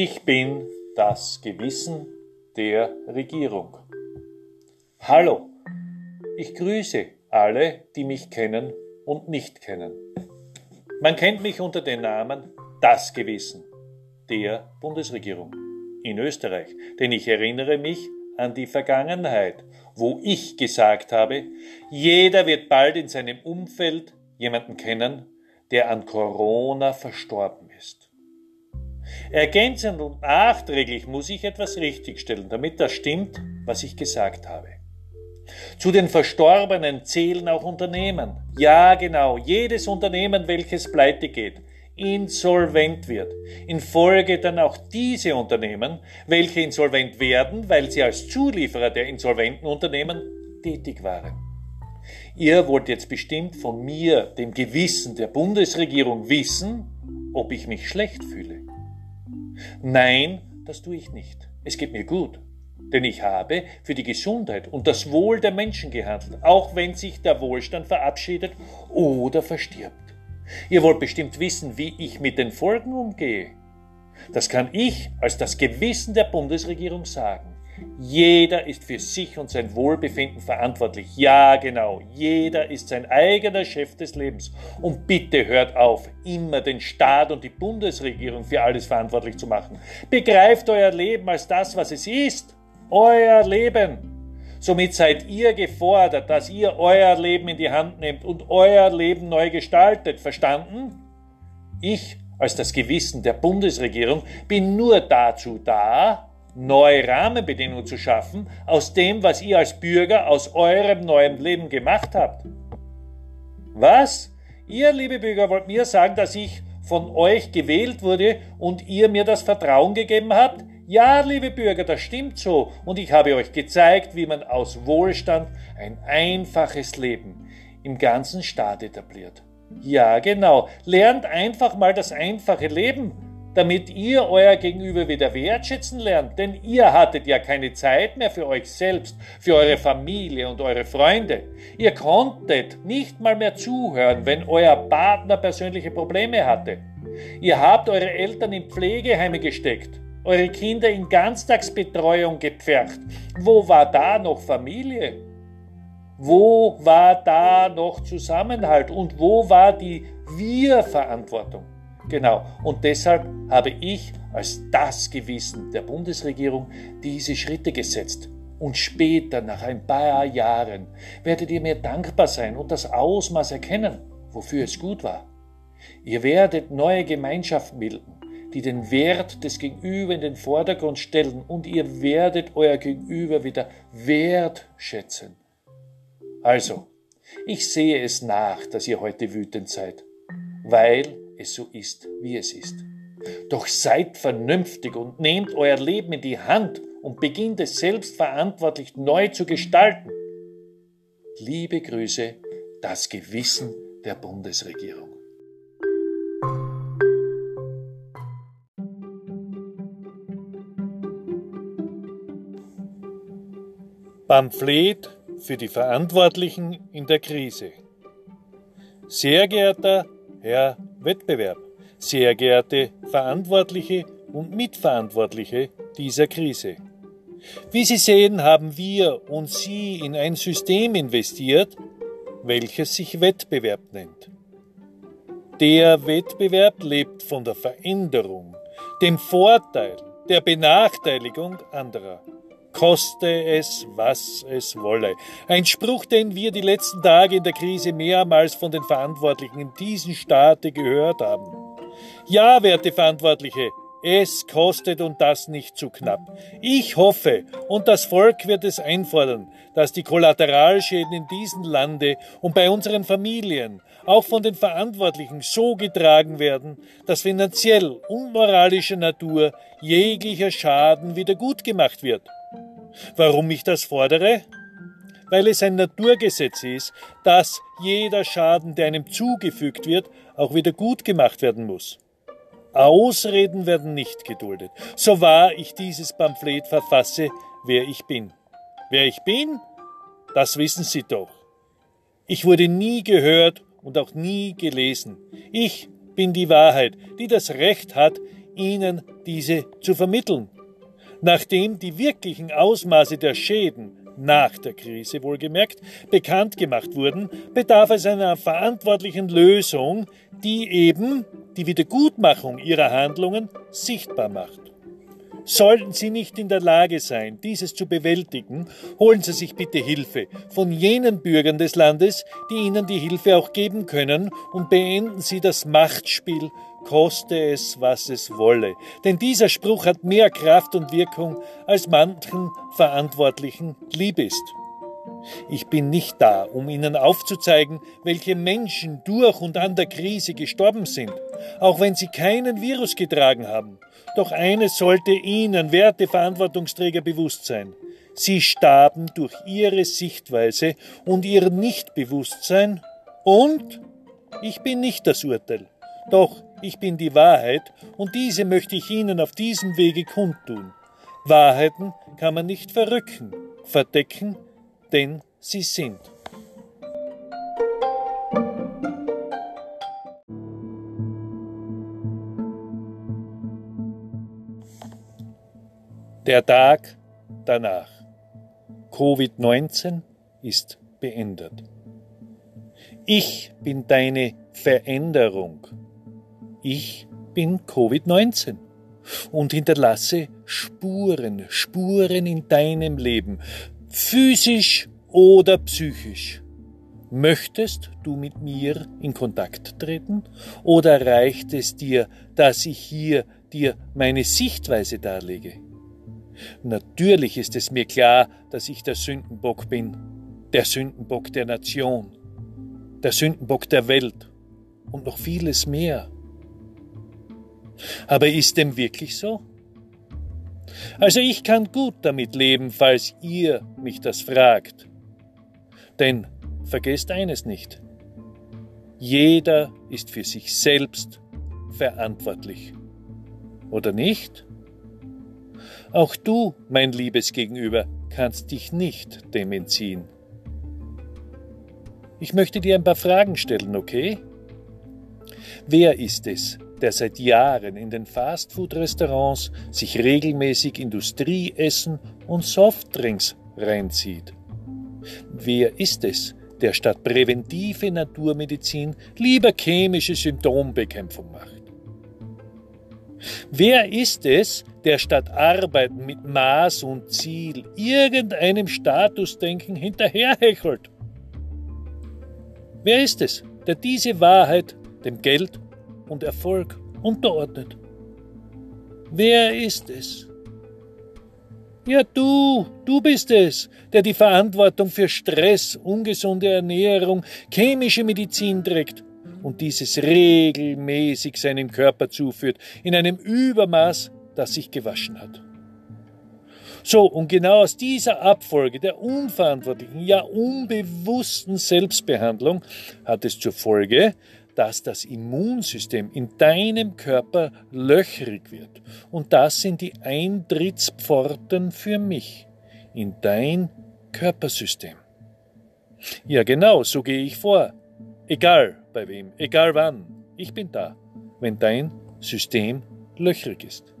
Ich bin das Gewissen der Regierung. Hallo, ich grüße alle, die mich kennen und nicht kennen. Man kennt mich unter dem Namen Das Gewissen der Bundesregierung in Österreich, denn ich erinnere mich an die Vergangenheit, wo ich gesagt habe, jeder wird bald in seinem Umfeld jemanden kennen, der an Corona verstorben ist. Ergänzend und nachträglich muss ich etwas richtigstellen, damit das stimmt, was ich gesagt habe. Zu den Verstorbenen zählen auch Unternehmen. Ja, genau, jedes Unternehmen, welches pleite geht, insolvent wird. In Folge dann auch diese Unternehmen, welche insolvent werden, weil sie als Zulieferer der insolventen Unternehmen tätig waren. Ihr wollt jetzt bestimmt von mir, dem Gewissen der Bundesregierung, wissen, ob ich mich schlecht fühle. Nein, das tue ich nicht. Es geht mir gut. Denn ich habe für die Gesundheit und das Wohl der Menschen gehandelt, auch wenn sich der Wohlstand verabschiedet oder verstirbt. Ihr wollt bestimmt wissen, wie ich mit den Folgen umgehe. Das kann ich als das Gewissen der Bundesregierung sagen. Jeder ist für sich und sein Wohlbefinden verantwortlich. Ja, genau. Jeder ist sein eigener Chef des Lebens. Und bitte hört auf, immer den Staat und die Bundesregierung für alles verantwortlich zu machen. Begreift euer Leben als das, was es ist. Euer Leben. Somit seid ihr gefordert, dass ihr euer Leben in die Hand nehmt und euer Leben neu gestaltet. Verstanden? Ich als das Gewissen der Bundesregierung bin nur dazu da, neue Rahmenbedingungen zu schaffen aus dem, was ihr als Bürger aus eurem neuen Leben gemacht habt. Was? Ihr, liebe Bürger, wollt mir sagen, dass ich von euch gewählt wurde und ihr mir das Vertrauen gegeben habt? Ja, liebe Bürger, das stimmt so. Und ich habe euch gezeigt, wie man aus Wohlstand ein einfaches Leben im ganzen Staat etabliert. Ja, genau. Lernt einfach mal das einfache Leben, damit ihr euer Gegenüber wieder wertschätzen lernt. Denn ihr hattet ja keine Zeit mehr für euch selbst, für eure Familie und eure Freunde. Ihr konntet nicht mal mehr zuhören, wenn euer Partner persönliche Probleme hatte. Ihr habt eure Eltern in Pflegeheime gesteckt eure Kinder in Ganztagsbetreuung gepfercht. Wo war da noch Familie? Wo war da noch Zusammenhalt? Und wo war die Wir-Verantwortung? Genau, und deshalb habe ich als das Gewissen der Bundesregierung diese Schritte gesetzt. Und später, nach ein paar Jahren, werdet ihr mir dankbar sein und das Ausmaß erkennen, wofür es gut war. Ihr werdet neue Gemeinschaften bilden die den Wert des Gegenüber in den Vordergrund stellen und ihr werdet euer Gegenüber wieder wertschätzen. Also, ich sehe es nach, dass ihr heute wütend seid, weil es so ist, wie es ist. Doch seid vernünftig und nehmt euer Leben in die Hand und beginnt es selbstverantwortlich neu zu gestalten. Liebe Grüße, das Gewissen der Bundesregierung. Pamphlet für die Verantwortlichen in der Krise. Sehr geehrter Herr Wettbewerb, sehr geehrte Verantwortliche und Mitverantwortliche dieser Krise. Wie Sie sehen, haben wir und Sie in ein System investiert, welches sich Wettbewerb nennt. Der Wettbewerb lebt von der Veränderung, dem Vorteil, der Benachteiligung anderer koste es, was es wolle. Ein Spruch, den wir die letzten Tage in der Krise mehrmals von den Verantwortlichen in diesem Staate gehört haben. Ja, werte Verantwortliche, es kostet und das nicht zu knapp. Ich hoffe, und das Volk wird es einfordern, dass die Kollateralschäden in diesem Lande und bei unseren Familien auch von den Verantwortlichen so getragen werden, dass finanziell und moralischer Natur jeglicher Schaden wieder gut gemacht wird. Warum ich das fordere? Weil es ein Naturgesetz ist, dass jeder Schaden, der einem zugefügt wird, auch wieder gut gemacht werden muss. Ausreden werden nicht geduldet. So wahr ich dieses Pamphlet verfasse, wer ich bin. Wer ich bin, das wissen Sie doch. Ich wurde nie gehört und auch nie gelesen. Ich bin die Wahrheit, die das Recht hat, ihnen diese zu vermitteln. Nachdem die wirklichen Ausmaße der Schäden nach der Krise wohlgemerkt bekannt gemacht wurden, bedarf es einer verantwortlichen Lösung, die eben die Wiedergutmachung ihrer Handlungen sichtbar macht. Sollten Sie nicht in der Lage sein, dieses zu bewältigen, holen Sie sich bitte Hilfe von jenen Bürgern des Landes, die Ihnen die Hilfe auch geben können, und beenden Sie das Machtspiel, koste es, was es wolle. Denn dieser Spruch hat mehr Kraft und Wirkung, als manchen Verantwortlichen lieb ist. Ich bin nicht da, um Ihnen aufzuzeigen, welche Menschen durch und an der Krise gestorben sind, auch wenn sie keinen Virus getragen haben. Doch eines sollte Ihnen, werte Verantwortungsträger, bewusst sein. Sie starben durch Ihre Sichtweise und Ihr Nichtbewusstsein und ich bin nicht das Urteil. Doch ich bin die Wahrheit und diese möchte ich Ihnen auf diesem Wege kundtun. Wahrheiten kann man nicht verrücken, verdecken denn sie sind. Der Tag danach. Covid-19 ist beendet. Ich bin deine Veränderung. Ich bin Covid-19 und hinterlasse Spuren, Spuren in deinem Leben, physisch oder psychisch. Möchtest du mit mir in Kontakt treten oder reicht es dir, dass ich hier dir meine Sichtweise darlege? Natürlich ist es mir klar, dass ich der Sündenbock bin, der Sündenbock der Nation, der Sündenbock der Welt und noch vieles mehr. Aber ist dem wirklich so? Also ich kann gut damit leben, falls ihr mich das fragt. Denn vergesst eines nicht. Jeder ist für sich selbst verantwortlich. Oder nicht? Auch du, mein liebes Gegenüber, kannst dich nicht dem entziehen. Ich möchte dir ein paar Fragen stellen, okay? Wer ist es, der seit Jahren in den Fastfood-Restaurants sich regelmäßig Industrieessen und Softdrinks reinzieht? Wer ist es, der statt präventive Naturmedizin lieber chemische Symptombekämpfung macht? Wer ist es, der statt Arbeiten mit Maß und Ziel irgendeinem Statusdenken hinterherhechelt? Wer ist es, der diese Wahrheit dem Geld und Erfolg unterordnet. Wer ist es? Ja, du, du bist es, der die Verantwortung für Stress, ungesunde Ernährung, chemische Medizin trägt und dieses regelmäßig seinem Körper zuführt, in einem Übermaß, das sich gewaschen hat. So, und genau aus dieser Abfolge der unverantwortlichen, ja unbewussten Selbstbehandlung hat es zur Folge, dass das Immunsystem in deinem Körper löchrig wird. Und das sind die Eintrittspforten für mich in dein Körpersystem. Ja, genau, so gehe ich vor. Egal bei wem, egal wann, ich bin da, wenn dein System löchrig ist.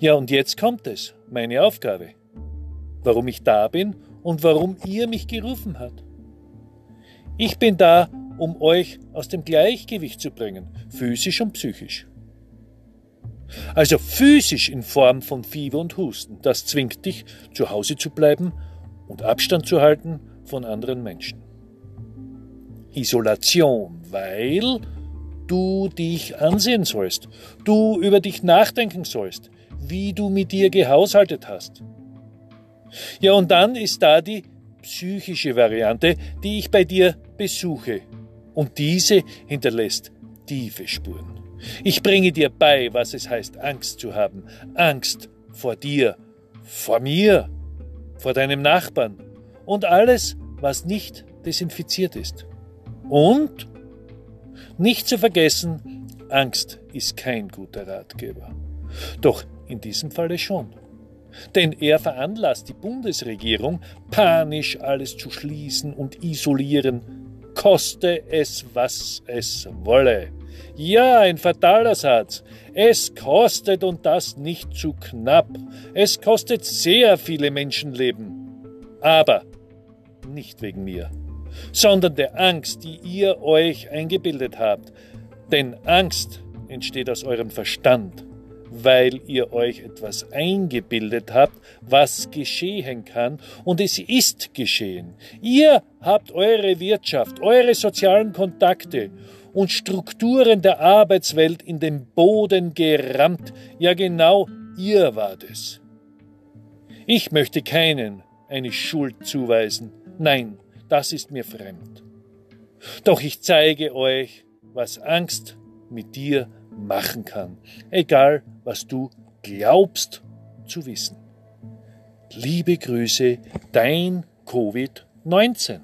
Ja, und jetzt kommt es, meine Aufgabe. Warum ich da bin und warum ihr mich gerufen habt. Ich bin da, um euch aus dem Gleichgewicht zu bringen, physisch und psychisch. Also physisch in Form von Fieber und Husten, das zwingt dich, zu Hause zu bleiben und Abstand zu halten von anderen Menschen. Isolation, weil du dich ansehen sollst, du über dich nachdenken sollst, wie du mit dir gehaushaltet hast. Ja, und dann ist da die psychische Variante, die ich bei dir besuche und diese hinterlässt tiefe Spuren. Ich bringe dir bei, was es heißt, Angst zu haben. Angst vor dir, vor mir, vor deinem Nachbarn und alles, was nicht desinfiziert ist. Und nicht zu vergessen, Angst ist kein guter Ratgeber. Doch in diesem Falle schon. Denn er veranlasst die Bundesregierung, panisch alles zu schließen und isolieren koste es, was es wolle. Ja, ein fataler Satz. Es kostet und das nicht zu knapp. Es kostet sehr viele Menschenleben. Aber nicht wegen mir, sondern der Angst, die ihr euch eingebildet habt. Denn Angst entsteht aus eurem Verstand, weil ihr euch etwas eingebildet habt, was geschehen kann, und es ist geschehen. Ihr habt eure Wirtschaft, eure sozialen Kontakte und Strukturen der Arbeitswelt in den Boden gerammt. Ja genau, ihr wart es. Ich möchte keinen eine Schuld zuweisen. Nein, das ist mir fremd. Doch ich zeige euch, was Angst mit dir machen kann, egal was du glaubst zu wissen. Liebe Grüße, dein Covid-19.